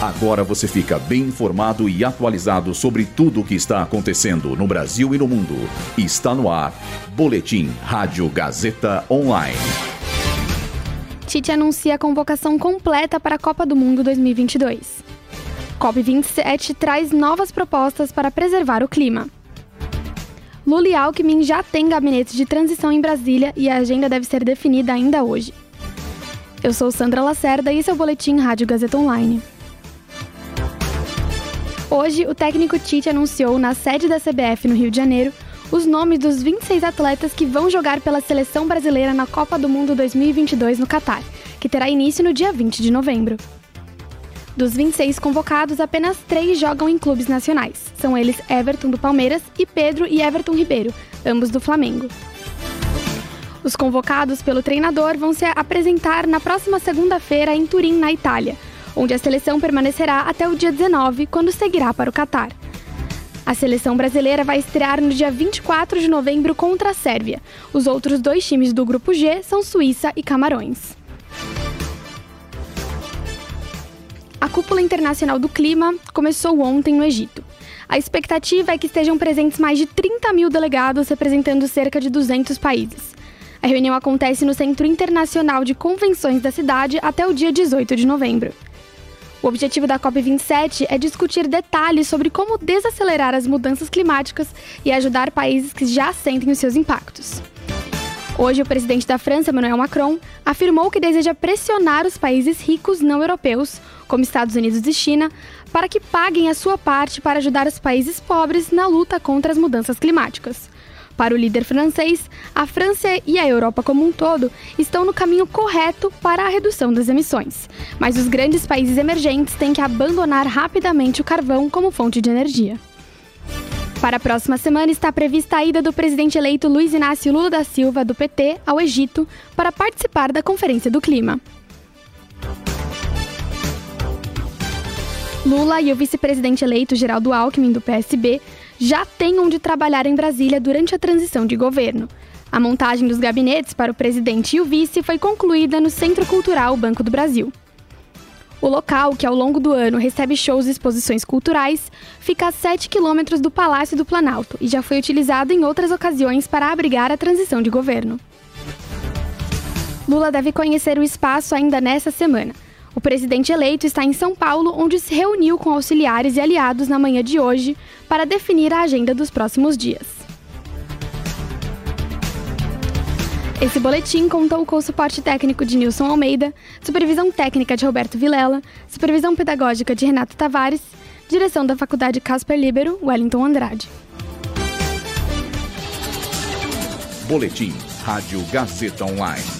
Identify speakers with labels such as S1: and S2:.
S1: Agora você fica bem informado e atualizado sobre tudo o que está acontecendo no Brasil e no mundo. Está no ar. Boletim Rádio Gazeta Online.
S2: Tite anuncia a convocação completa para a Copa do Mundo 2022. COP27 traz novas propostas para preservar o clima. Lula e Alckmin já têm gabinete de transição em Brasília e a agenda deve ser definida ainda hoje. Eu sou Sandra Lacerda e esse é o Boletim Rádio Gazeta Online. Hoje, o técnico Tite anunciou na sede da CBF no Rio de Janeiro os nomes dos 26 atletas que vão jogar pela seleção brasileira na Copa do Mundo 2022 no Catar, que terá início no dia 20 de novembro. Dos 26 convocados, apenas três jogam em clubes nacionais. São eles Everton do Palmeiras e Pedro e Everton Ribeiro, ambos do Flamengo. Os convocados pelo treinador vão se apresentar na próxima segunda-feira em Turim, na Itália, onde a seleção permanecerá até o dia 19, quando seguirá para o Catar. A seleção brasileira vai estrear no dia 24 de novembro contra a Sérvia. Os outros dois times do grupo G são Suíça e Camarões. A Cúpula Internacional do Clima começou ontem no Egito. A expectativa é que estejam presentes mais de 30 mil delegados representando cerca de 200 países. A reunião acontece no Centro Internacional de Convenções da cidade até o dia 18 de novembro. O objetivo da COP27 é discutir detalhes sobre como desacelerar as mudanças climáticas e ajudar países que já sentem os seus impactos. Hoje, o presidente da França, Emmanuel Macron, afirmou que deseja pressionar os países ricos não europeus, como Estados Unidos e China, para que paguem a sua parte para ajudar os países pobres na luta contra as mudanças climáticas. Para o líder francês, a França e a Europa como um todo estão no caminho correto para a redução das emissões, mas os grandes países emergentes têm que abandonar rapidamente o carvão como fonte de energia. Para a próxima semana está prevista a ida do presidente eleito Luiz Inácio Lula da Silva, do PT, ao Egito para participar da Conferência do Clima. Lula e o vice-presidente eleito Geraldo Alckmin, do PSB, já têm onde trabalhar em Brasília durante a transição de governo. A montagem dos gabinetes para o presidente e o vice foi concluída no Centro Cultural Banco do Brasil. O local, que ao longo do ano recebe shows e exposições culturais, fica a 7 quilômetros do Palácio do Planalto e já foi utilizado em outras ocasiões para abrigar a transição de governo. Lula deve conhecer o espaço ainda nessa semana. O presidente eleito está em São Paulo, onde se reuniu com auxiliares e aliados na manhã de hoje para definir a agenda dos próximos dias. Esse boletim contou com o suporte técnico de Nilson Almeida, supervisão técnica de Roberto Vilela, supervisão pedagógica de Renato Tavares, direção da Faculdade Casper Libero, Wellington Andrade.
S1: Boletim Rádio Gazeta Online.